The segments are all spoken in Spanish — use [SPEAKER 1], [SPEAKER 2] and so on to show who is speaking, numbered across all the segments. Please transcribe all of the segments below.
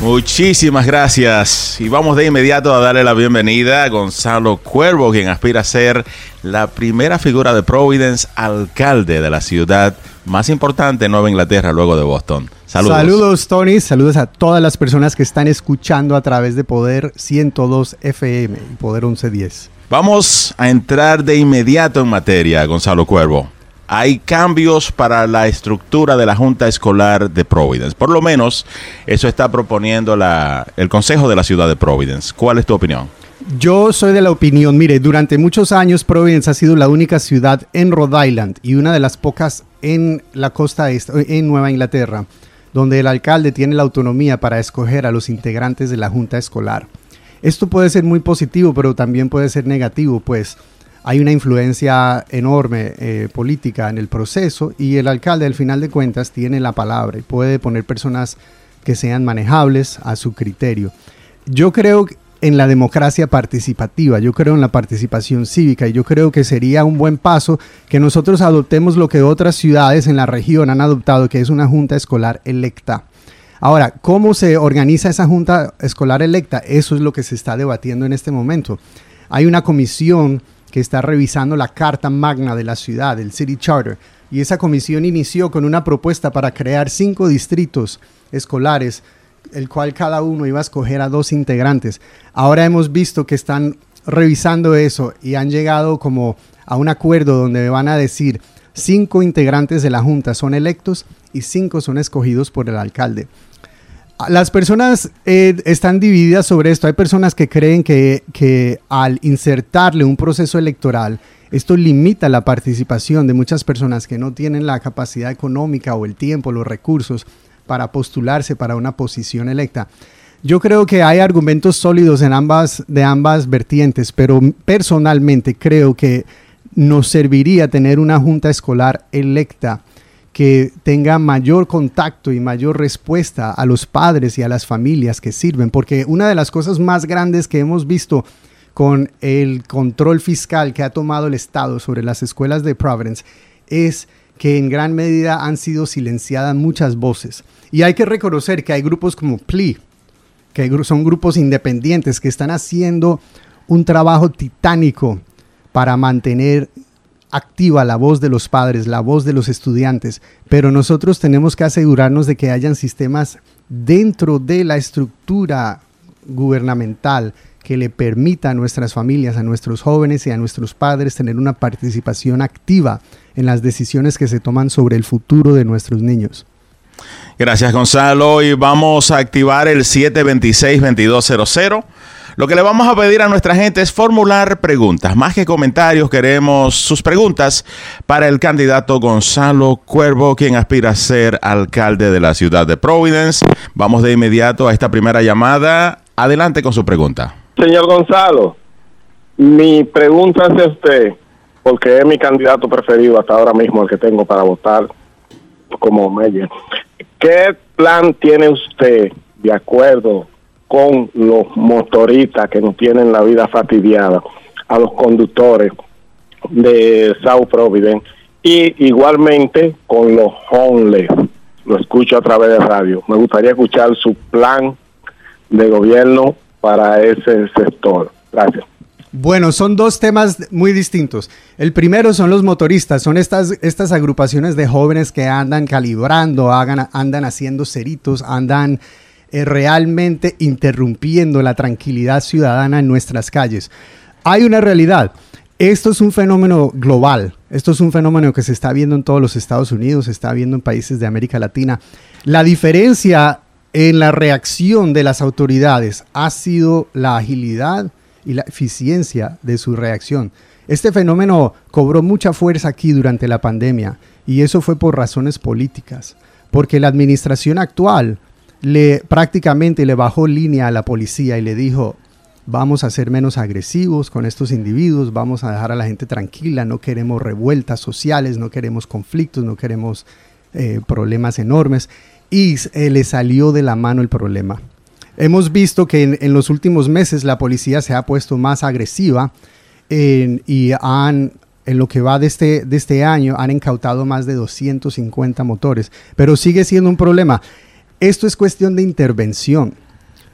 [SPEAKER 1] Muchísimas gracias. Y vamos de inmediato a darle la bienvenida a Gonzalo Cuervo, quien aspira a ser la primera figura de Providence, alcalde de la ciudad más importante en Nueva Inglaterra, luego de Boston. Saludos.
[SPEAKER 2] Saludos, Tony. Saludos a todas las personas que están escuchando a través de Poder 102 FM y Poder 1110.
[SPEAKER 1] Vamos a entrar de inmediato en materia, Gonzalo Cuervo hay cambios para la estructura de la Junta Escolar de Providence. Por lo menos eso está proponiendo el Consejo de la Ciudad de Providence. ¿Cuál es tu opinión?
[SPEAKER 2] Yo soy de la opinión, mire, durante muchos años Providence ha sido la única ciudad en Rhode Island y una de las pocas en la costa este, en Nueva Inglaterra, donde el alcalde tiene la autonomía para escoger a los integrantes de la Junta Escolar. Esto puede ser muy positivo, pero también puede ser negativo, pues hay una influencia enorme eh, política en el proceso y el alcalde al final de cuentas tiene la palabra y puede poner personas que sean manejables a su criterio. Yo creo en la democracia participativa, yo creo en la participación cívica y yo creo que sería un buen paso que nosotros adoptemos lo que otras ciudades en la región han adoptado, que es una junta escolar electa. Ahora, ¿cómo se organiza esa junta escolar electa? Eso es lo que se está debatiendo en este momento. Hay una comisión que está revisando la Carta Magna de la ciudad, el City Charter, y esa comisión inició con una propuesta para crear cinco distritos escolares, el cual cada uno iba a escoger a dos integrantes. Ahora hemos visto que están revisando eso y han llegado como a un acuerdo donde van a decir cinco integrantes de la Junta son electos y cinco son escogidos por el alcalde. Las personas eh, están divididas sobre esto. Hay personas que creen que, que al insertarle un proceso electoral, esto limita la participación de muchas personas que no tienen la capacidad económica o el tiempo, los recursos para postularse para una posición electa. Yo creo que hay argumentos sólidos en ambas, de ambas vertientes, pero personalmente creo que nos serviría tener una junta escolar electa que tenga mayor contacto y mayor respuesta a los padres y a las familias que sirven, porque una de las cosas más grandes que hemos visto con el control fiscal que ha tomado el Estado sobre las escuelas de Providence es que en gran medida han sido silenciadas muchas voces. Y hay que reconocer que hay grupos como PLE, que son grupos independientes que están haciendo un trabajo titánico para mantener activa la voz de los padres, la voz de los estudiantes, pero nosotros tenemos que asegurarnos de que hayan sistemas dentro de la estructura gubernamental que le permita a nuestras familias, a nuestros jóvenes y a nuestros padres tener una participación activa en las decisiones que se toman sobre el futuro de nuestros niños.
[SPEAKER 1] Gracias Gonzalo y vamos a activar el 726-2200 lo que le vamos a pedir a nuestra gente es formular preguntas. Más que comentarios, queremos sus preguntas para el candidato Gonzalo Cuervo, quien aspira a ser alcalde de la ciudad de Providence. Vamos de inmediato a esta primera llamada. Adelante con su pregunta.
[SPEAKER 3] Señor Gonzalo, mi pregunta es usted, porque es mi candidato preferido hasta ahora mismo, el que tengo para votar como mayor. ¿Qué plan tiene usted de acuerdo con los motoristas que nos tienen la vida fastidiada, a los conductores de South Providence y igualmente con los homeless. Lo escucho a través de radio. Me gustaría escuchar su plan de gobierno para ese sector. Gracias.
[SPEAKER 2] Bueno, son dos temas muy distintos. El primero son los motoristas, son estas, estas agrupaciones de jóvenes que andan calibrando, hagan, andan haciendo ceritos, andan eh, realmente interrumpiendo la tranquilidad ciudadana en nuestras calles. Hay una realidad. Esto es un fenómeno global. Esto es un fenómeno que se está viendo en todos los Estados Unidos, se está viendo en países de América Latina. La diferencia en la reacción de las autoridades ha sido la agilidad y la eficiencia de su reacción. Este fenómeno cobró mucha fuerza aquí durante la pandemia y eso fue por razones políticas, porque la administración actual le prácticamente le bajó línea a la policía y le dijo, vamos a ser menos agresivos con estos individuos, vamos a dejar a la gente tranquila, no queremos revueltas sociales, no queremos conflictos, no queremos eh, problemas enormes. Y eh, le salió de la mano el problema. Hemos visto que en, los últimos meses la policía se ha puesto más agresiva y han, en lo que va de este, de este año, han incautado más de 250 motores, pero sigue siendo un problema. Esto es cuestión de intervención.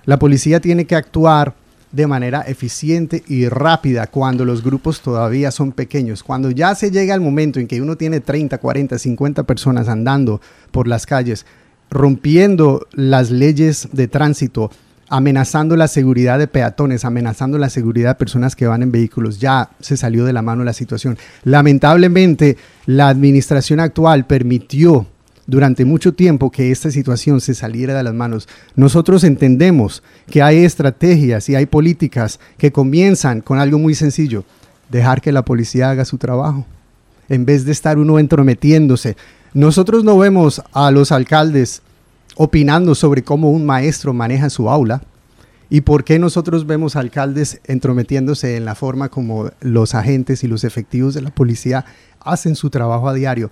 [SPEAKER 2] La policía tiene que actuar de manera eficiente y rápida cuando los grupos todavía son pequeños. Cuando ya se llega el momento en que uno tiene 30, 40, 50 personas andando por las calles, rompiendo las leyes de tránsito, amenazando la seguridad de peatones, amenazando la seguridad de personas que van en vehículos. Ya se salió de la mano la situación. Lamentablemente, la administración actual permitió durante mucho tiempo que esta situación se saliera de las manos. Nosotros entendemos que hay estrategias y hay políticas que comienzan con algo muy sencillo, dejar que la policía haga su trabajo, en vez de estar uno entrometiéndose. Nosotros no vemos a los alcaldes opinando sobre cómo un maestro maneja su aula. ¿Y por qué nosotros vemos alcaldes entrometiéndose en la forma como los agentes y los efectivos de la policía hacen su trabajo a diario?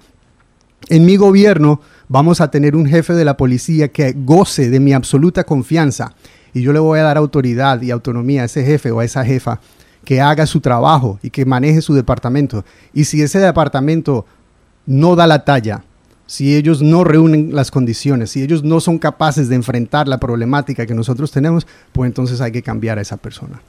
[SPEAKER 2] En mi gobierno vamos a tener un jefe de la policía que goce de mi absoluta confianza y yo le voy a dar autoridad y autonomía a ese jefe o a esa jefa que haga su trabajo y que maneje su departamento. Y si ese departamento no da la talla, si ellos no reúnen las condiciones, si ellos no son capaces de enfrentar la problemática que nosotros tenemos, pues entonces hay que cambiar a esa persona.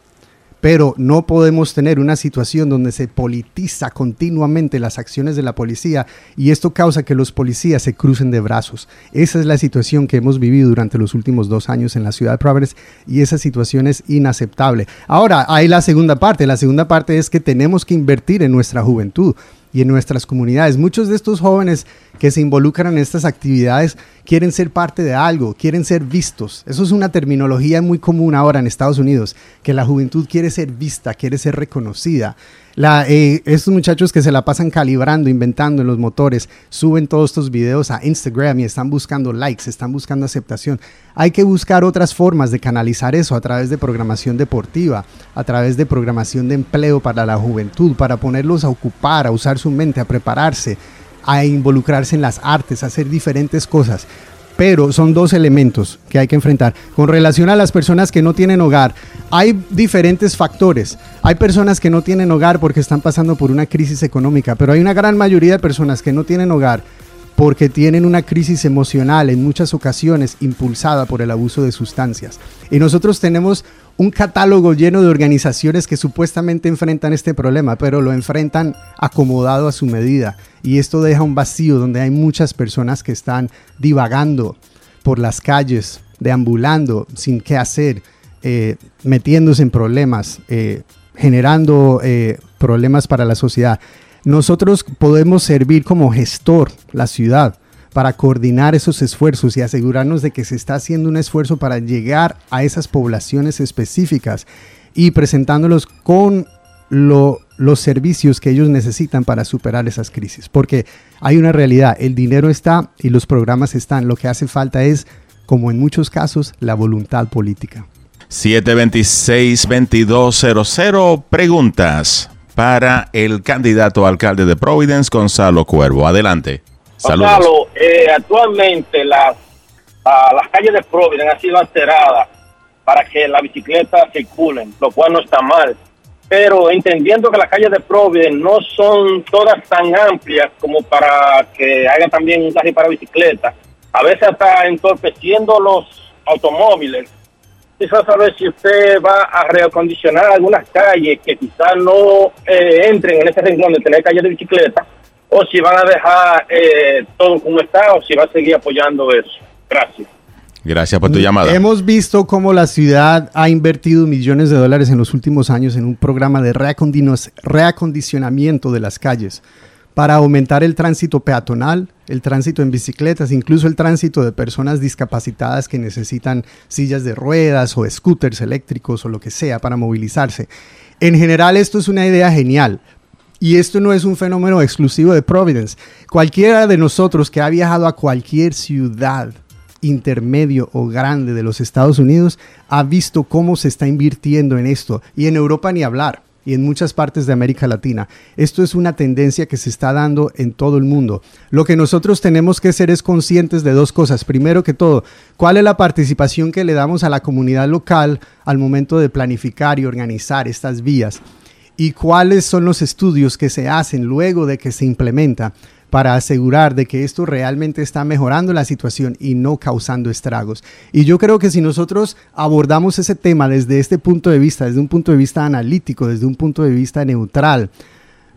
[SPEAKER 2] Pero no podemos tener una situación donde se politiza continuamente las acciones de la policía y esto causa que los policías se crucen de brazos. Esa es la situación que hemos vivido durante los últimos dos años en la ciudad de Providence y esa situación es inaceptable. Ahora, hay la segunda parte. La segunda parte es que tenemos que invertir en nuestra juventud y en nuestras comunidades. Muchos de estos jóvenes que se involucran en estas actividades quieren ser parte de algo, quieren ser vistos. Eso es una terminología muy común ahora en Estados Unidos, que la juventud quiere ser vista, quiere ser reconocida. La, eh, estos muchachos que se la pasan calibrando, inventando en los motores, suben todos estos videos a Instagram y están buscando likes, están buscando aceptación. Hay que buscar otras formas de canalizar eso a través de programación deportiva, a través de programación de empleo para la juventud, para ponerlos a ocupar, a usar su mente, a prepararse, a involucrarse en las artes, a hacer diferentes cosas pero son dos elementos que hay que enfrentar. Con relación a las personas que no tienen hogar, hay diferentes factores. Hay personas que no tienen hogar porque están pasando por una crisis económica, pero hay una gran mayoría de personas que no tienen hogar porque tienen una crisis emocional en muchas ocasiones impulsada por el abuso de sustancias. Y nosotros tenemos un catálogo lleno de organizaciones que supuestamente enfrentan este problema, pero lo enfrentan acomodado a su medida. Y esto deja un vacío donde hay muchas personas que están divagando por las calles, deambulando sin qué hacer, eh, metiéndose en problemas, eh, generando eh, problemas para la sociedad. Nosotros podemos servir como gestor la ciudad para coordinar esos esfuerzos y asegurarnos de que se está haciendo un esfuerzo para llegar a esas poblaciones específicas y presentándolos con los servicios que ellos necesitan para superar esas crisis. Porque hay una realidad, el dinero está y los programas están, lo que hace falta es, como en muchos casos, la voluntad política.
[SPEAKER 1] 726-2200, preguntas para el candidato alcalde de Providence, Gonzalo Cuervo. Adelante.
[SPEAKER 4] Gonzalo, eh, actualmente las, las calles de Providence han sido alteradas para que las bicicletas circulen, lo cual no está mal. Pero entendiendo que las calles de Providence no son todas tan amplias como para que haya también un carril para bicicletas, a veces está entorpeciendo los automóviles quizás saber si usted va a reacondicionar algunas calles que quizás no eh, entren en ese renglón de tener calles de bicicleta, o si van a dejar eh, todo como está, o si va a seguir apoyando eso. Gracias.
[SPEAKER 1] Gracias por tu llamada.
[SPEAKER 2] Hemos visto cómo la ciudad ha invertido millones de dólares en los últimos años en un programa de reacondicionamiento de las calles para aumentar el tránsito peatonal, el tránsito en bicicletas, incluso el tránsito de personas discapacitadas que necesitan sillas de ruedas o scooters eléctricos o lo que sea para movilizarse. En general esto es una idea genial. Y esto no es un fenómeno exclusivo de Providence. Cualquiera de nosotros que ha viajado a cualquier ciudad intermedio o grande de los Estados Unidos ha visto cómo se está invirtiendo en esto. Y en Europa ni hablar y en muchas partes de América Latina. Esto es una tendencia que se está dando en todo el mundo. Lo que nosotros tenemos que ser es conscientes de dos cosas. Primero que todo, ¿cuál es la participación que le damos a la comunidad local al momento de planificar y organizar estas vías? ¿Y cuáles son los estudios que se hacen luego de que se implementa? para asegurar de que esto realmente está mejorando la situación y no causando estragos. Y yo creo que si nosotros abordamos ese tema desde este punto de vista, desde un punto de vista analítico, desde un punto de vista neutral,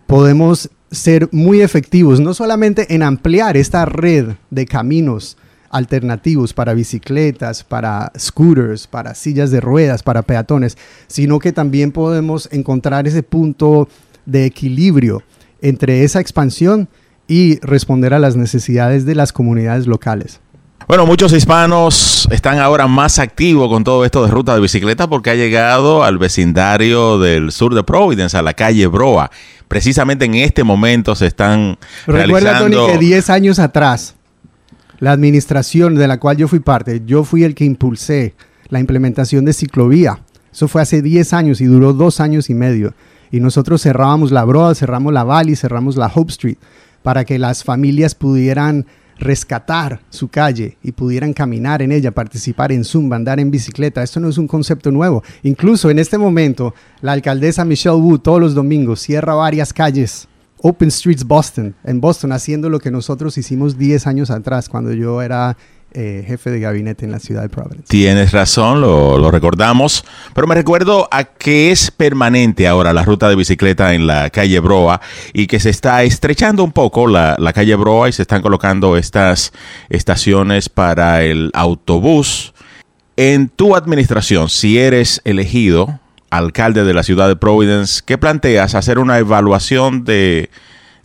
[SPEAKER 2] podemos ser muy efectivos, no solamente en ampliar esta red de caminos alternativos para bicicletas, para scooters, para sillas de ruedas, para peatones, sino que también podemos encontrar ese punto de equilibrio entre esa expansión y responder a las necesidades de las comunidades locales.
[SPEAKER 1] Bueno, muchos hispanos están ahora más activos con todo esto de ruta de bicicleta porque ha llegado al vecindario del sur de Providence, a la calle Broa. Precisamente en este momento se están
[SPEAKER 2] Recuerda, Tony, que 10 años atrás, la administración de la cual yo fui parte, yo fui el que impulsé la implementación de ciclovía. Eso fue hace 10 años y duró dos años y medio. Y nosotros cerrábamos la Broa, cerramos la Valley, cerramos la Hope Street para que las familias pudieran rescatar su calle y pudieran caminar en ella, participar en Zumba, andar en bicicleta. Esto no es un concepto nuevo. Incluso en este momento, la alcaldesa Michelle Wu todos los domingos cierra varias calles. Open Streets Boston, en Boston, haciendo lo que nosotros hicimos 10 años atrás, cuando yo era eh, jefe de gabinete en la ciudad de Providence.
[SPEAKER 1] Tienes razón, lo, recordamos, pero me recuerdo a que es permanente ahora la ruta de bicicleta en la calle Broa y que se está estrechando un poco la, la calle Broa y se están colocando estas estaciones para el autobús. En tu administración, si eres elegido alcalde de la ciudad de Providence, ¿qué planteas? ¿Hacer una evaluación de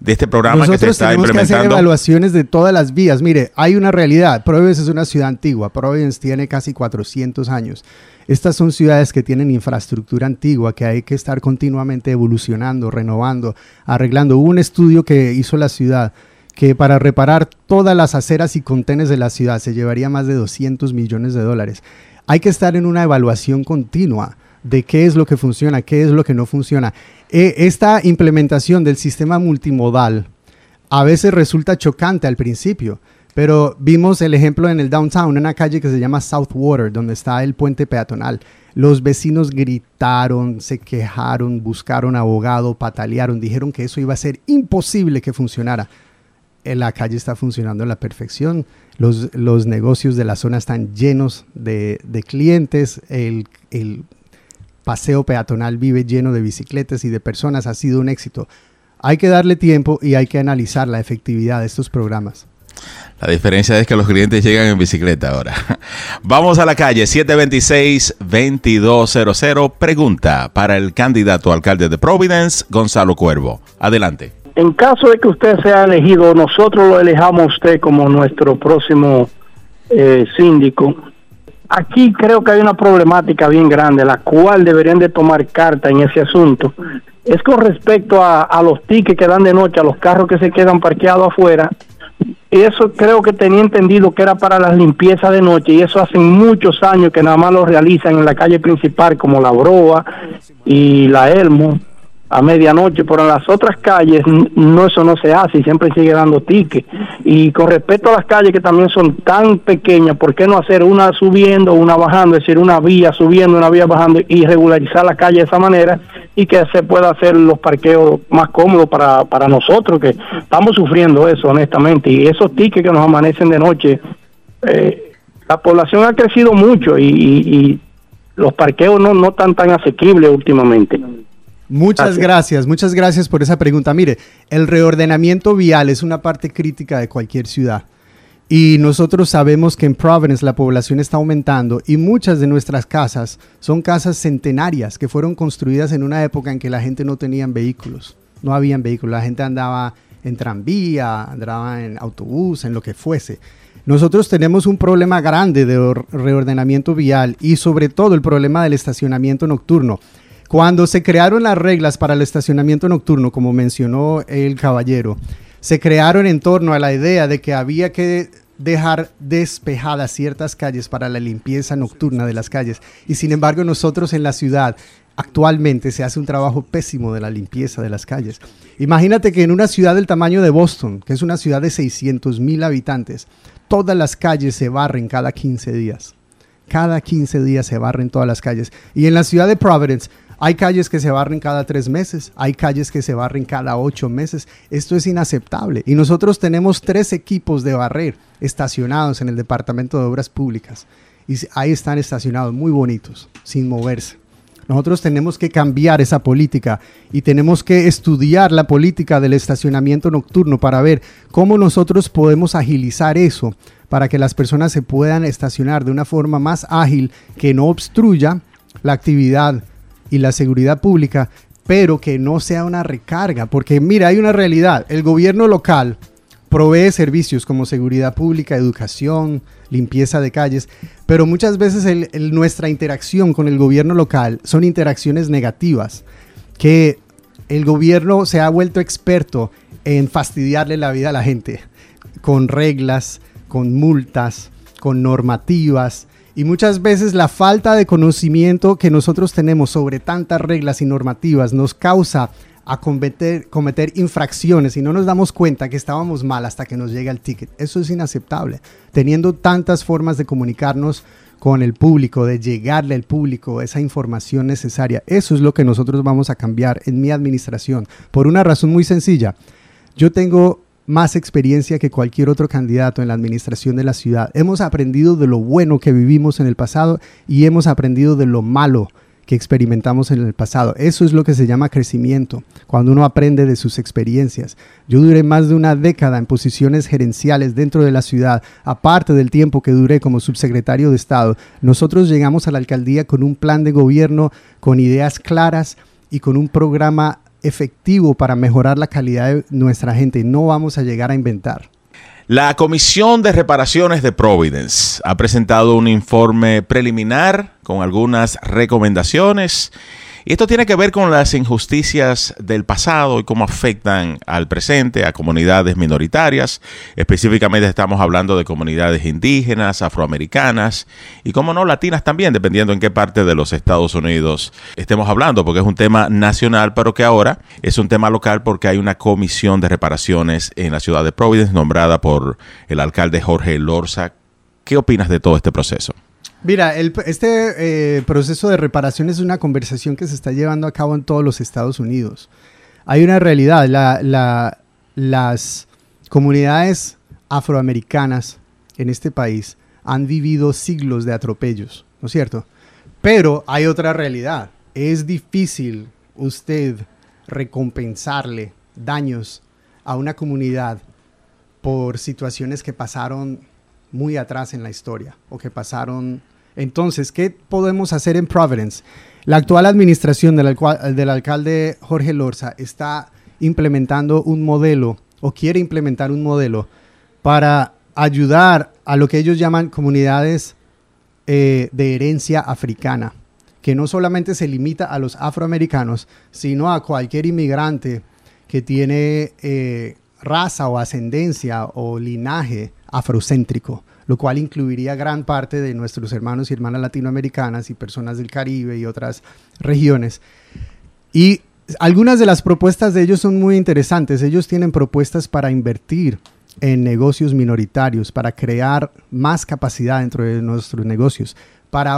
[SPEAKER 1] de este programa
[SPEAKER 2] que
[SPEAKER 1] se está
[SPEAKER 2] tenemos
[SPEAKER 1] implementando?
[SPEAKER 2] Que hacer evaluaciones de todas las vías. Mire, hay una realidad. Providence es una ciudad antigua. Providence tiene casi 400 años. Estas son ciudades que tienen infraestructura antigua que hay que estar continuamente evolucionando, renovando, arreglando. Hubo un estudio que hizo la ciudad que para reparar todas las aceras y contenes de la ciudad se llevaría más de 200 millones de dólares. Hay que estar en una evaluación continua de qué es lo que funciona, qué es lo que no funciona. Eh, esta implementación del sistema multimodal a veces resulta chocante al principio, pero vimos el ejemplo en el downtown, en una calle que se llama Southwater, donde está el puente peatonal. Los vecinos gritaron, se quejaron, buscaron abogado, patalearon, dijeron que eso iba a ser imposible que funcionara. Eh, la calle está funcionando a la perfección, los, los negocios de la zona están llenos de, de clientes, el, el paseo peatonal vive lleno de bicicletas y de personas ha sido un éxito. Hay que darle tiempo y hay que analizar la efectividad de estos programas.
[SPEAKER 1] La diferencia es que los clientes llegan en bicicleta ahora. Vamos a la calle 726-2200. Pregunta para el candidato alcalde de Providence, Gonzalo Cuervo. Adelante.
[SPEAKER 5] En caso de que usted sea elegido, nosotros lo elijamos a usted como nuestro próximo eh, síndico aquí creo que hay una problemática bien grande, la cual deberían de tomar carta en ese asunto. Es con respecto a, los tickets que dan de noche, a los carros que se quedan parqueados afuera. Eso creo que tenía entendido que era para las limpiezas de noche y eso hace muchos años que nada más lo realizan en la calle principal como La Broa y La Elmo a medianoche, pero en las otras calles no eso no se hace y siempre sigue dando tickets. Y con respecto a las calles que también son tan pequeñas, ¿por qué no hacer una subiendo, una bajando, es decir, una vía subiendo, una vía bajando y regularizar la calle de esa manera y que se pueda hacer los parqueos más cómodos para, para nosotros que estamos sufriendo eso honestamente y esos tickets que nos amanecen de noche, eh, la población ha crecido mucho y, y, los parqueos no, no están tan asequibles últimamente.
[SPEAKER 2] Muchas gracias, muchas gracias por esa pregunta. Mire, el reordenamiento vial es una parte crítica de cualquier ciudad. Y nosotros sabemos que en Providence la población está aumentando y muchas de nuestras casas son casas centenarias que fueron construidas en una época en que la gente no tenía vehículos. No habían vehículos, la gente andaba en tranvía, andaba en autobús, en lo que fuese. Nosotros tenemos un problema grande de reordenamiento vial y sobre todo el problema del estacionamiento nocturno. Cuando se crearon las reglas para el estacionamiento nocturno, como mencionó el caballero, se crearon en torno a la idea de que había que dejar despejadas ciertas calles para la limpieza nocturna de las calles. Y sin embargo, nosotros en la ciudad actualmente se hace un trabajo pésimo de la limpieza de las calles. Imagínate que en una ciudad del tamaño de Boston, que es una ciudad de 600 mil habitantes, todas las calles se barren cada 15 días. Cada 15 días se barren todas las calles. Y en la ciudad de Providence Hay calles que se barren cada tres meses, hay calles que se barren cada ocho meses. Esto es inaceptable. Y nosotros tenemos tres equipos de barrer estacionados en el Departamento de Obras Públicas. Y ahí están estacionados, muy bonitos, sin moverse. Nosotros tenemos que cambiar esa política y tenemos que estudiar la política del estacionamiento nocturno para ver cómo nosotros podemos agilizar eso para que las personas se puedan estacionar de una forma más ágil que no obstruya la actividad y la seguridad pública, pero que no sea una recarga. Porque mira, hay una realidad. El gobierno local provee servicios como seguridad pública, educación, limpieza de calles, pero muchas veces nuestra interacción con el gobierno local son interacciones negativas, que el gobierno se ha vuelto experto en fastidiarle la vida a la gente, con reglas, con multas, con normativas, y muchas veces la falta de conocimiento que nosotros tenemos sobre tantas reglas y normativas nos causa a cometer, cometer infracciones y no nos damos cuenta que estábamos mal hasta que nos llega el ticket. Eso es inaceptable. Teniendo tantas formas de comunicarnos con el público, de llegarle al público esa información necesaria, eso es lo que nosotros vamos a cambiar en mi administración. Por una razón muy sencilla. Yo tengo más experiencia que cualquier otro candidato en la administración de la ciudad. Hemos aprendido de lo bueno que vivimos en el pasado y hemos aprendido de lo malo que experimentamos en el pasado. Eso es lo que se llama crecimiento, cuando uno aprende de sus experiencias. Yo duré más de una década en posiciones gerenciales dentro de la ciudad, aparte del tiempo que duré como subsecretario de Estado. Nosotros llegamos a la alcaldía con un plan de gobierno, con ideas claras y con un programa efectivo para mejorar la calidad de nuestra gente. No vamos a llegar a inventar.
[SPEAKER 1] La Comisión de Reparaciones de Providence ha presentado un informe preliminar con algunas recomendaciones y esto tiene que ver con las injusticias del pasado y cómo afectan al presente, a comunidades minoritarias. Específicamente estamos hablando de comunidades indígenas, afroamericanas y, como no, latinas también, dependiendo en qué parte de los Estados Unidos estemos hablando, porque es un tema nacional, pero que ahora es un tema local porque hay una comisión de reparaciones en la ciudad de Providence nombrada por el alcalde Jorge Lorza. ¿Qué opinas de todo este proceso?
[SPEAKER 2] Mira, este eh, proceso de reparación es una conversación que se está llevando a cabo en todos los Estados Unidos. Hay una realidad, las comunidades afroamericanas en este país han vivido siglos de atropellos, ¿no es cierto? Pero hay otra realidad. Es difícil usted recompensarle daños a una comunidad por situaciones que pasaron muy atrás en la historia o que pasaron entonces, ¿qué podemos hacer en Providence? La actual administración del, alcalde Jorge Lorza está implementando un modelo o quiere implementar un modelo para ayudar a lo que ellos llaman comunidades eh, de herencia africana, que no solamente se limita a los afroamericanos, sino a cualquier inmigrante que tiene eh, raza o ascendencia o linaje afrocéntrico lo cual incluiría gran parte de nuestros hermanos y hermanas latinoamericanas y personas del Caribe y otras regiones. Y algunas de las propuestas de ellos son muy interesantes. Ellos tienen propuestas para invertir en negocios minoritarios, para crear más capacidad dentro de nuestros negocios, para,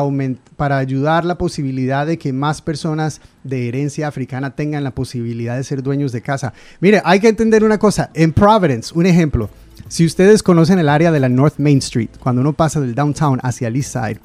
[SPEAKER 2] para ayudar la posibilidad de que más personas de herencia africana tengan la posibilidad de ser dueños de casa. Mire, hay que entender una cosa. En Providence, un ejemplo, si ustedes conocen el área de la North Main Street, cuando uno pasa del downtown hacia el East Side,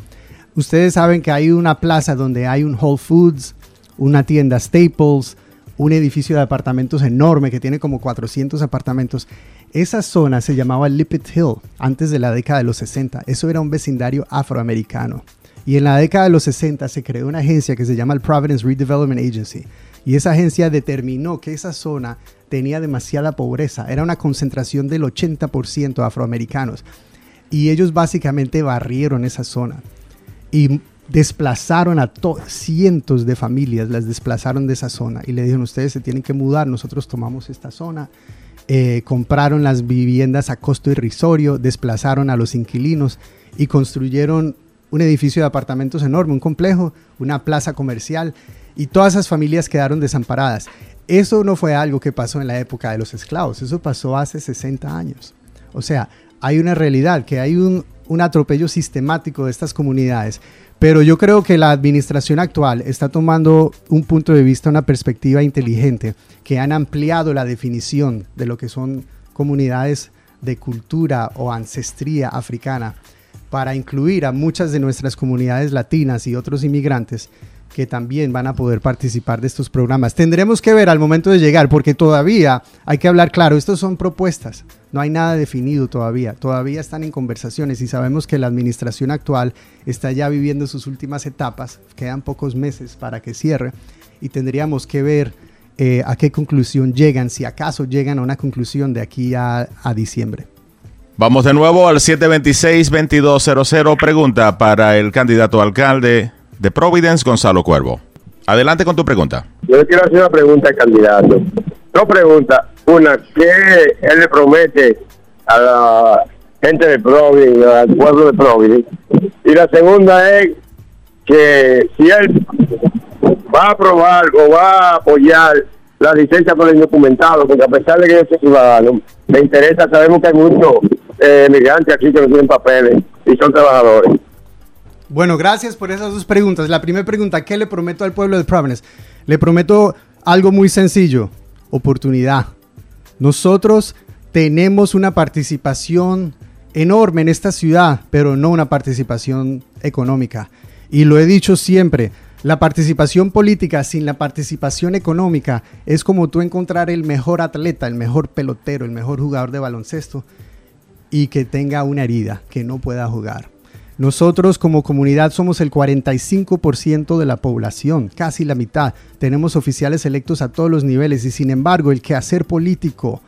[SPEAKER 2] ustedes saben que hay una plaza donde hay un Whole Foods, una tienda Staples, un edificio de apartamentos enorme que tiene como 400 apartamentos. Esa zona se llamaba Lippet Hill antes de la década de los 60. Eso era un vecindario afroamericano. Y en la década de los 60 se creó una agencia que se llama el Providence Redevelopment Agency. Y esa agencia determinó que esa zona tenía demasiada pobreza. Era una concentración del 80% afroamericanos. Y ellos básicamente barrieron esa zona. Y desplazaron a cientos de familias, las desplazaron de esa zona. Y le dijeron, ustedes se tienen que mudar, nosotros tomamos esta zona. Eh, compraron las viviendas a costo irrisorio, desplazaron a los inquilinos y construyeron un edificio de apartamentos enorme, un complejo, una plaza comercial y todas esas familias quedaron desamparadas. Eso no fue algo que pasó en la época de los esclavos, eso pasó hace 60 años. O sea, hay una realidad, que hay un, atropello sistemático de estas comunidades, Pero yo creo que la administración actual está tomando un punto de vista, una perspectiva inteligente, que han ampliado la definición de lo que son comunidades de cultura o ancestría africana para incluir a muchas de nuestras comunidades latinas y otros inmigrantes que también van a poder participar de estos programas. Tendremos que ver al momento de llegar, porque todavía hay que hablar claro, estos son propuestas, no hay nada definido todavía, todavía están en conversaciones y sabemos que la administración actual está ya viviendo sus últimas etapas, quedan pocos meses para que cierre y tendríamos que ver eh, a qué conclusión llegan, si acaso llegan a una conclusión de aquí a, a diciembre.
[SPEAKER 1] Vamos de nuevo al 726-2200. Pregunta para el candidato alcalde de Providence, Gonzalo Cuervo. Adelante con tu pregunta.
[SPEAKER 3] Yo le quiero hacer una pregunta al candidato. Dos preguntas. Una, ¿qué él le promete a la gente de Providence, al pueblo de Providence? Y la segunda es que si él va a aprobar o va a apoyar la licencia por el indocumentado, porque a pesar de que yo soy ciudadano, me interesa, sabemos que hay muchos eh, migrantes aquí que no tienen papeles y son trabajadores.
[SPEAKER 2] Bueno, gracias por esas dos preguntas. La primera pregunta, ¿qué le prometo al pueblo de Providence? Le prometo algo muy sencillo, oportunidad. Nosotros tenemos una participación enorme en esta ciudad, pero no una participación económica. Y lo he dicho siempre, la participación política sin la participación económica es como tú encontrar el mejor atleta, el mejor pelotero, el mejor jugador de baloncesto y que tenga una herida, que no pueda jugar. Nosotros como comunidad somos el 45% de la población, casi la mitad. Tenemos oficiales electos a todos los niveles y sin embargo el quehacer político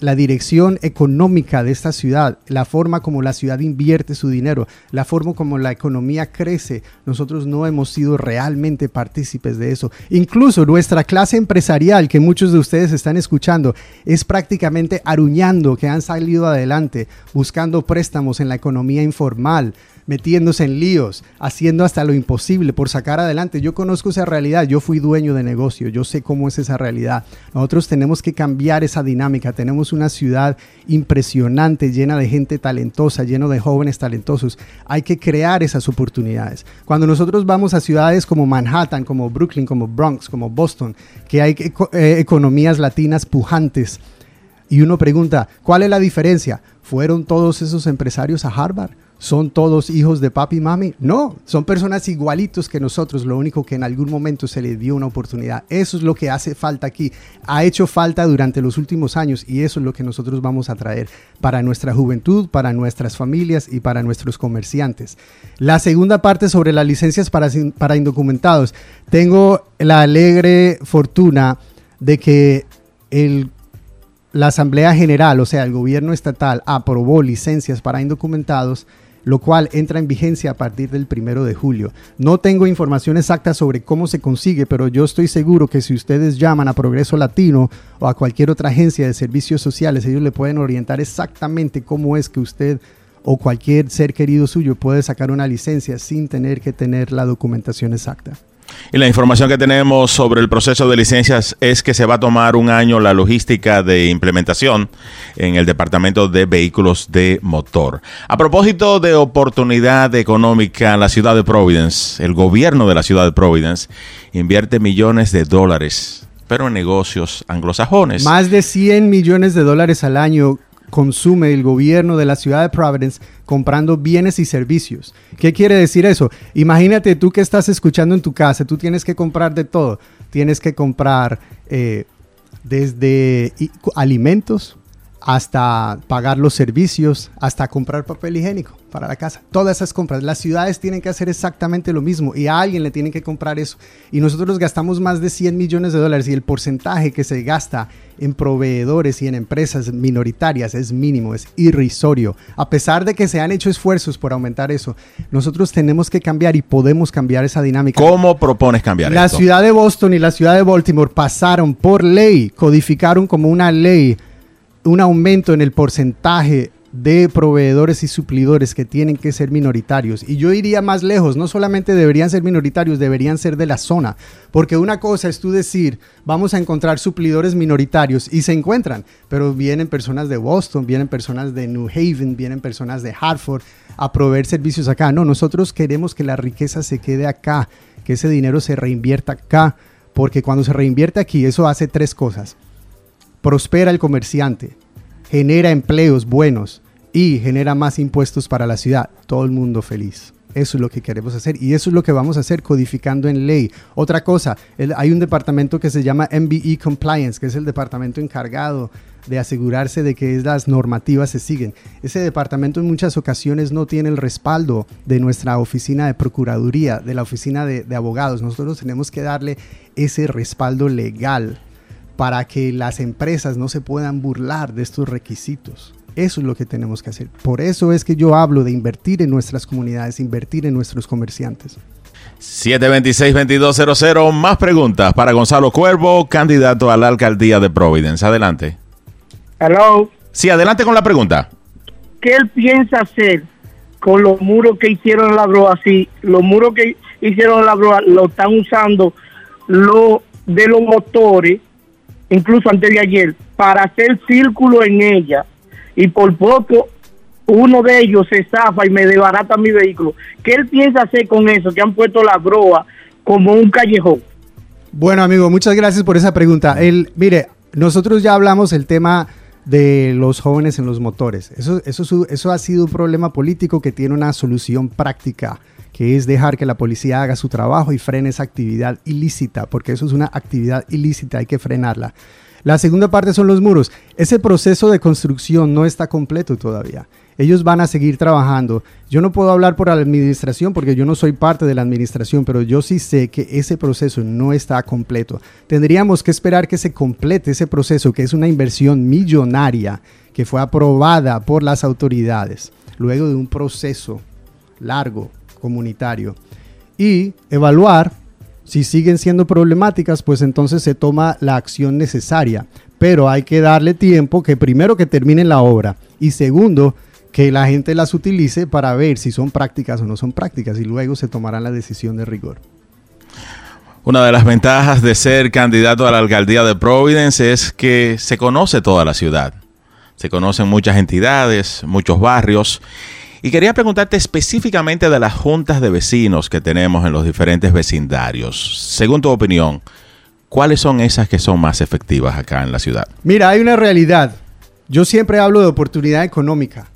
[SPEAKER 2] la dirección económica de esta ciudad, la forma como la ciudad invierte su dinero, la forma como la economía crece, nosotros no hemos sido realmente partícipes de eso. Incluso nuestra clase empresarial, que muchos de ustedes están escuchando, es prácticamente aruñando que han salido adelante, buscando préstamos en la economía informal, metiéndose en líos, haciendo hasta lo imposible por sacar adelante. Yo conozco esa realidad, yo fui dueño de negocio, yo sé cómo es esa realidad. Nosotros tenemos que cambiar esa dinámica. Tenemos una ciudad impresionante, llena de gente talentosa, lleno de jóvenes talentosos. Hay que crear esas oportunidades. Cuando nosotros vamos a ciudades como Manhattan, como Brooklyn, como Bronx, como Boston, que hay eh, economías latinas pujantes, y uno pregunta, ¿cuál es la diferencia? ¿Fueron todos esos empresarios a Harvard? ¿Son todos hijos de papi y mami? No, son personas igualitos que nosotros, lo único que en algún momento se les dio una oportunidad. Eso es lo que hace falta aquí. Ha hecho falta durante los últimos años y eso es lo que nosotros vamos a traer para nuestra juventud, para nuestras familias y para nuestros comerciantes. La segunda parte sobre las licencias para, para indocumentados. Tengo la alegre fortuna de que el la Asamblea General, o sea, el gobierno estatal, aprobó licencias para indocumentados lo cual entra en vigencia a partir del primero de julio. No tengo información exacta sobre cómo se consigue, pero yo estoy seguro que si ustedes llaman a Progreso Latino o a cualquier otra agencia de servicios sociales, ellos le pueden orientar exactamente cómo es que usted o cualquier ser querido suyo puede sacar una licencia sin tener que tener la documentación exacta.
[SPEAKER 1] Y la información que tenemos sobre el proceso de licencias es que se va a tomar un año la logística de implementación en el Departamento de Vehículos de Motor. A propósito de oportunidad económica, la ciudad de Providence, el gobierno de la ciudad de Providence, invierte millones de dólares, pero en negocios anglosajones.
[SPEAKER 2] Más de 100 millones de dólares al año consume el gobierno de la ciudad de Providence comprando bienes y servicios. ¿Qué quiere decir eso? Imagínate tú que estás escuchando en tu casa, tú tienes que comprar de todo. Tienes que comprar eh, desde alimentos hasta pagar los servicios, hasta comprar papel higiénico para la casa. Todas esas compras. Las ciudades tienen que hacer exactamente lo mismo y a alguien le tienen que comprar eso. Y nosotros gastamos más de 100 millones de dólares y el porcentaje que se gasta en proveedores y en empresas minoritarias es mínimo, es irrisorio. A pesar de que se han hecho esfuerzos por aumentar eso, nosotros tenemos que cambiar y podemos cambiar esa dinámica.
[SPEAKER 1] ¿Cómo propones cambiar
[SPEAKER 2] La ciudad de Boston y la ciudad de Baltimore pasaron por ley, codificaron como una ley un aumento en el porcentaje de proveedores y suplidores que tienen que ser minoritarios. Y yo iría más lejos, no solamente deberían ser minoritarios, deberían ser de la zona. Porque una cosa es tú decir, vamos a encontrar suplidores minoritarios y se encuentran, pero vienen personas de Boston, vienen personas de New Haven, vienen personas de Hartford a proveer servicios acá. No, nosotros queremos que la riqueza se quede acá, que ese dinero se reinvierta acá, porque cuando se reinvierte aquí, eso hace tres cosas. Prospera el comerciante, genera empleos buenos, y genera más impuestos para la ciudad. Todo el mundo feliz. Eso es lo que queremos hacer y eso es lo que vamos a hacer codificando en ley. Otra cosa, hay un departamento que se llama MBE Compliance, que es el departamento encargado de asegurarse de que las normativas se siguen. Ese departamento en muchas ocasiones no tiene el respaldo de nuestra oficina de procuraduría, de la oficina de, de abogados. Nosotros tenemos que darle ese respaldo legal para que las empresas no se puedan burlar de estos requisitos. Eso es lo que tenemos que hacer. Por eso es que yo hablo de invertir en nuestras comunidades, invertir en nuestros comerciantes.
[SPEAKER 1] 726-2200, más preguntas para Gonzalo Cuervo, candidato a la alcaldía de Providence. Adelante.
[SPEAKER 5] Hello.
[SPEAKER 1] Sí, adelante con la pregunta.
[SPEAKER 5] ¿Qué él piensa hacer con los muros que hicieron en la broa? Si los muros que hicieron en la broa lo están usando lo de los motores, incluso antes de ayer, para hacer círculo en ella y por poco uno de ellos se zafa y me desbarata mi vehículo. ¿Qué él piensa hacer con eso? Que han puesto la broa como un callejón.
[SPEAKER 2] Bueno, amigo, muchas gracias por esa pregunta. El, mire, nosotros ya hablamos el tema de los jóvenes en los motores. Eso, eso, eso ha sido un problema político que tiene una solución práctica, que es dejar que la policía haga su trabajo y frene esa actividad ilícita, porque eso es una actividad ilícita, hay que frenarla. La segunda parte son los muros. Ese proceso de construcción no está completo todavía. Ellos van a seguir trabajando. Yo no puedo hablar por la administración porque yo no soy parte de la administración, pero yo sí sé que ese proceso no está completo. Tendríamos que esperar que se complete ese proceso, que es una inversión millonaria que fue aprobada por las autoridades, luego de un proceso largo comunitario. Y evaluar si siguen siendo problemáticas, pues entonces se toma la acción necesaria. Pero hay que darle tiempo que primero que termine la obra y segundo que la gente las utilice para ver si son prácticas o no son prácticas y luego se tomará la decisión de rigor.
[SPEAKER 1] Una de las ventajas de ser candidato a la alcaldía de Providence es que se conoce toda la ciudad. Se conocen muchas entidades, muchos barrios y quería preguntarte específicamente de las juntas de vecinos que tenemos en los diferentes vecindarios. Según tu opinión, ¿cuáles son esas que son más efectivas acá en la ciudad?
[SPEAKER 2] Mira, hay una realidad. Yo siempre hablo de oportunidad económica,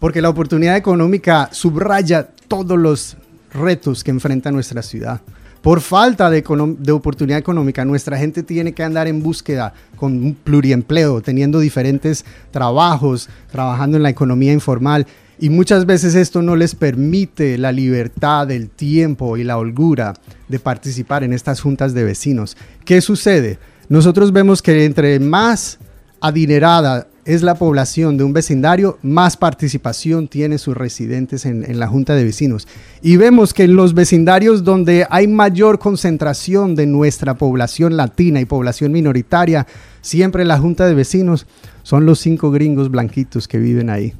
[SPEAKER 2] porque la oportunidad económica subraya todos los retos que enfrenta nuestra ciudad. Por falta de, oportunidad económica, nuestra gente tiene que andar en búsqueda con un pluriempleo, teniendo diferentes trabajos, trabajando en la economía informal. Y muchas veces esto no les permite la libertad, el tiempo y la holgura de participar en estas juntas de vecinos. ¿Qué sucede? Nosotros vemos que entre más adinerada es la población de un vecindario, más participación tiene sus residentes en, en, la junta de vecinos. Y vemos que en los vecindarios donde hay mayor concentración de nuestra población latina y población minoritaria, siempre la junta de vecinos son los cinco gringos blanquitos que viven ahí.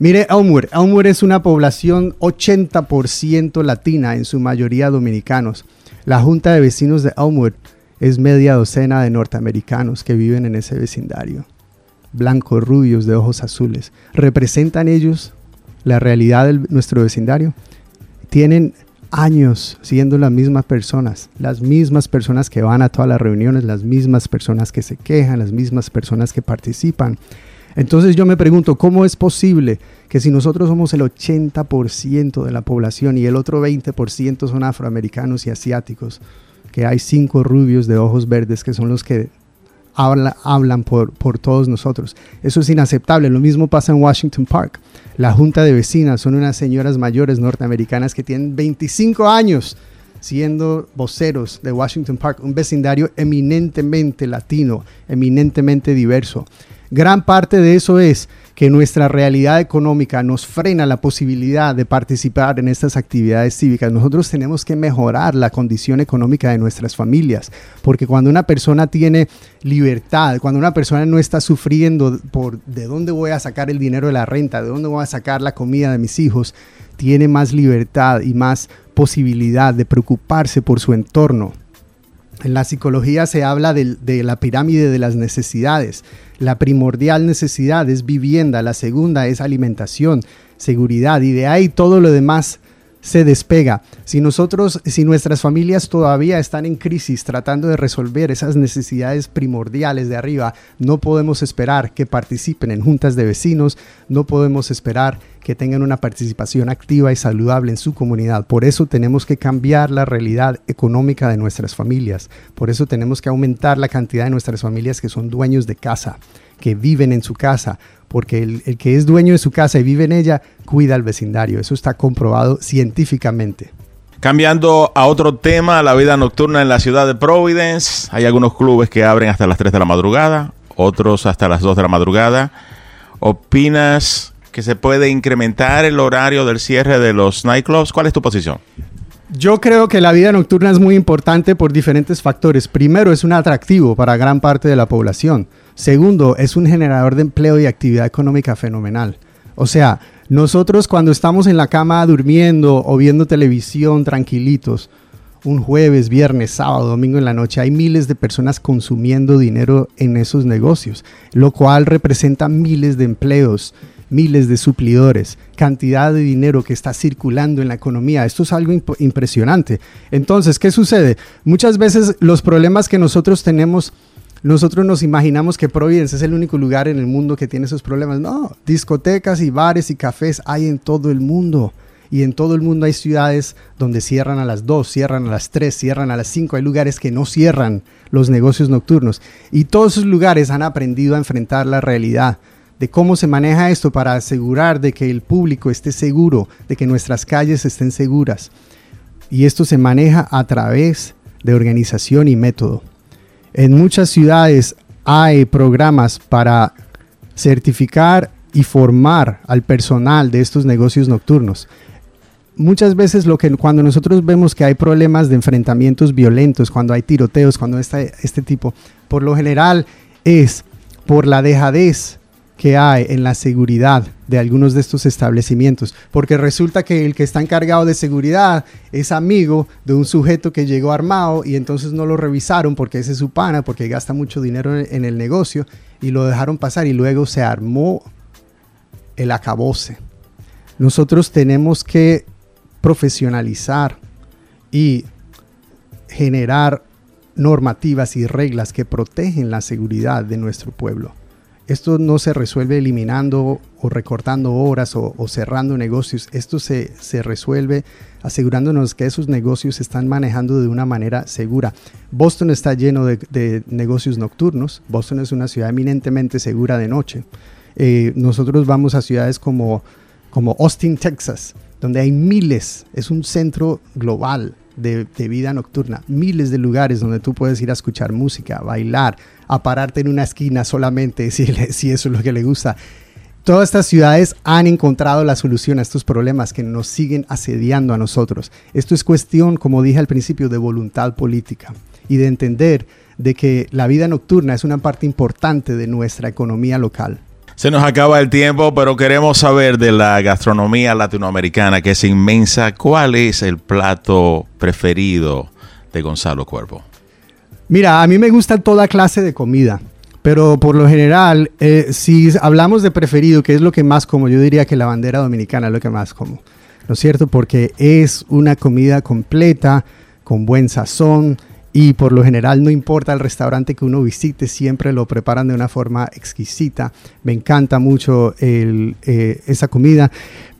[SPEAKER 2] Mire, Elmwood. Elmwood es una población 80% latina, en su mayoría dominicanos. La Junta de Vecinos de Elmwood es media docena de norteamericanos que viven en ese vecindario. Blancos, rubios, de ojos azules. ¿Representan ellos la realidad de nuestro vecindario? Tienen años siendo las mismas personas, las mismas personas que van a todas las reuniones, las mismas personas que se quejan, las mismas personas que participan. Entonces yo me pregunto, ¿cómo es posible que si nosotros somos el 80% de la población y el otro 20% son afroamericanos y asiáticos, que hay cinco rubios de ojos verdes que son los que hablan por, por todos nosotros? Eso es inaceptable. Lo mismo pasa en Washington Park. La junta de vecinas son unas señoras mayores norteamericanas que tienen 25 años siendo voceros de Washington Park, un vecindario eminentemente latino, eminentemente diverso. Gran parte de eso es que nuestra realidad económica nos frena la posibilidad de participar en estas actividades cívicas. Nosotros tenemos que mejorar la condición económica de nuestras familias, porque cuando una persona tiene libertad, cuando una persona no está sufriendo por de dónde voy a sacar el dinero de la renta, de dónde voy a sacar la comida de mis hijos, tiene más libertad y más posibilidad de preocuparse por su entorno. En la psicología se habla de, la pirámide de las necesidades. La primordial necesidad es vivienda, la segunda es alimentación, seguridad y de ahí todo lo demás se despega. Si nosotros, si nuestras familias todavía están en crisis tratando de resolver esas necesidades primordiales de arriba, no podemos esperar que participen en juntas de vecinos, no podemos esperar que tengan una participación activa y saludable en su comunidad. Por eso tenemos que cambiar la realidad económica de nuestras familias. Por eso tenemos que aumentar la cantidad de nuestras familias que son dueños de casa, que viven en su casa, porque el, el, que es dueño de su casa y vive en ella cuida al vecindario. Eso está comprobado científicamente.
[SPEAKER 1] Cambiando a otro tema, la vida nocturna en la ciudad de Providence. Hay algunos clubes que abren hasta las 3 de la madrugada, otros hasta las 2 de la madrugada. ¿Opinas que se puede incrementar el horario del cierre de los nightclubs? ¿Cuál es tu posición?
[SPEAKER 2] Yo creo que la vida nocturna es muy importante por diferentes factores. Primero, es un atractivo para gran parte de la población. Segundo, es un generador de empleo y actividad económica fenomenal. O sea, nosotros cuando estamos en la cama durmiendo o viendo televisión tranquilitos, un jueves, viernes, sábado, domingo en la noche, hay miles de personas consumiendo dinero en esos negocios, lo cual representa miles de empleos, miles de suplidores, cantidad de dinero que está circulando en la economía. Esto es algo imp impresionante. Entonces, ¿qué sucede? Muchas veces los problemas que nosotros tenemos nosotros nos imaginamos que Providence es el único lugar en el mundo que tiene esos problemas. No, discotecas y bares y cafés hay en todo el mundo. Y en todo el mundo hay ciudades donde cierran a las 2, cierran a las 3, cierran a las 5. Hay lugares que no cierran los negocios nocturnos. Y todos esos lugares han aprendido a enfrentar la realidad de cómo se maneja esto para asegurar de que el público esté seguro, de que nuestras calles estén seguras. Y esto se maneja a través de organización y método. En muchas ciudades hay programas para certificar y formar al personal de estos negocios nocturnos. Muchas veces lo que cuando nosotros vemos que hay problemas de enfrentamientos violentos, cuando hay tiroteos, cuando está este tipo, por lo general es por la dejadez que hay en la seguridad de algunos de estos establecimientos, porque resulta que el que está encargado de seguridad es amigo de un sujeto que llegó armado y entonces no lo revisaron porque ese es su pana, porque gasta mucho dinero en el negocio y lo dejaron pasar y luego se armó el acabose. Nosotros tenemos que profesionalizar y generar normativas y reglas que protegen la seguridad de nuestro pueblo. Esto no se resuelve eliminando o recortando horas o, cerrando negocios. Esto se, se, resuelve asegurándonos que esos negocios se están manejando de una manera segura. Boston está lleno de, de negocios nocturnos. Boston es una ciudad eminentemente segura de noche. Eh, nosotros vamos a ciudades como, como Austin, Texas, donde hay miles, es un centro global de, vida nocturna, miles de lugares donde tú puedes ir a escuchar música, bailar, a pararte en una esquina solamente si, si eso es lo que le gusta. Todas estas ciudades han encontrado la solución a estos problemas que nos siguen asediando a nosotros. Esto es cuestión, como dije al principio, de voluntad política y de entender de que la vida nocturna es una parte importante de nuestra economía local.
[SPEAKER 1] Se nos acaba el tiempo, pero queremos saber de la gastronomía latinoamericana, que es inmensa. ¿Cuál es el plato preferido de Gonzalo Cuervo?
[SPEAKER 2] Mira, a mí me gusta toda clase de comida, pero por lo general, eh, si hablamos de preferido, que es lo que más como, yo diría que la bandera dominicana es lo que más como, ¿no es cierto? Porque es una comida completa, con buen sazón, y por lo general no importa el restaurante que uno visite, siempre lo preparan de una forma exquisita. Me encanta mucho eh, esa comida,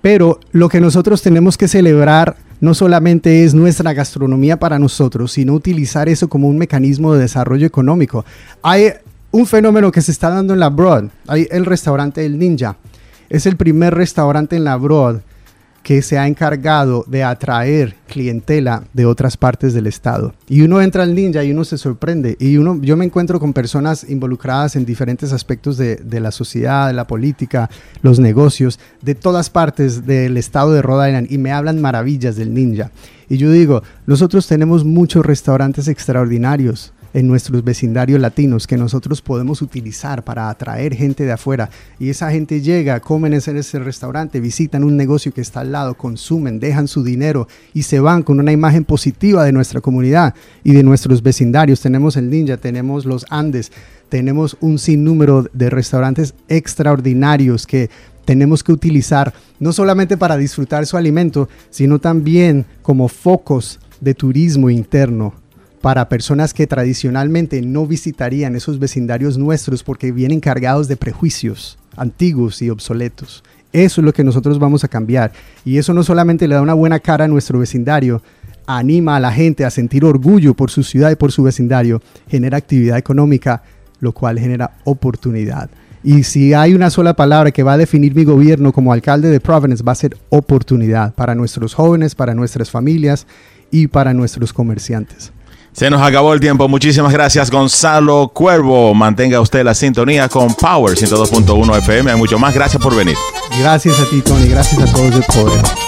[SPEAKER 2] pero lo que nosotros tenemos que celebrar no solamente es nuestra gastronomía para nosotros, sino utilizar eso como un mecanismo de desarrollo económico. Hay un fenómeno que se está dando en la Broad, hay el restaurante El Ninja. Es el primer restaurante en la Broad que se ha encargado de atraer clientela de otras partes del estado. Y uno entra al ninja y uno se sorprende. Y uno, yo me encuentro con personas involucradas en diferentes aspectos de, de la sociedad, de la política, los negocios, de todas partes del estado de Rhode Island y me hablan maravillas del ninja. Y yo digo, nosotros tenemos muchos restaurantes extraordinarios en nuestros vecindarios latinos que nosotros podemos utilizar para atraer gente de afuera. Y esa gente llega, comen en ese restaurante, visitan un negocio que está al lado, consumen, dejan su dinero y se van con una imagen positiva de nuestra comunidad y de nuestros vecindarios. Tenemos el Ninja, tenemos los Andes, tenemos un sinnúmero de restaurantes extraordinarios que tenemos que utilizar no solamente para disfrutar su alimento, sino también como focos de turismo interno para personas que tradicionalmente no visitarían esos vecindarios nuestros porque vienen cargados de prejuicios antiguos y obsoletos. Eso es lo que nosotros vamos a cambiar. Y eso no solamente le da una buena cara a nuestro vecindario, anima a la gente a sentir orgullo por su ciudad y por su vecindario, genera actividad económica, lo cual genera oportunidad. Y si hay una sola palabra que va a definir mi gobierno como alcalde de Providence, va a ser oportunidad para nuestros jóvenes, para nuestras familias y para nuestros comerciantes.
[SPEAKER 1] Se nos acabó el tiempo. Muchísimas gracias, Gonzalo Cuervo. Mantenga usted la sintonía con Power 102.1 FM. Hay mucho más. Gracias por venir.
[SPEAKER 2] Gracias a ti, Tony. Gracias a todos de Poder.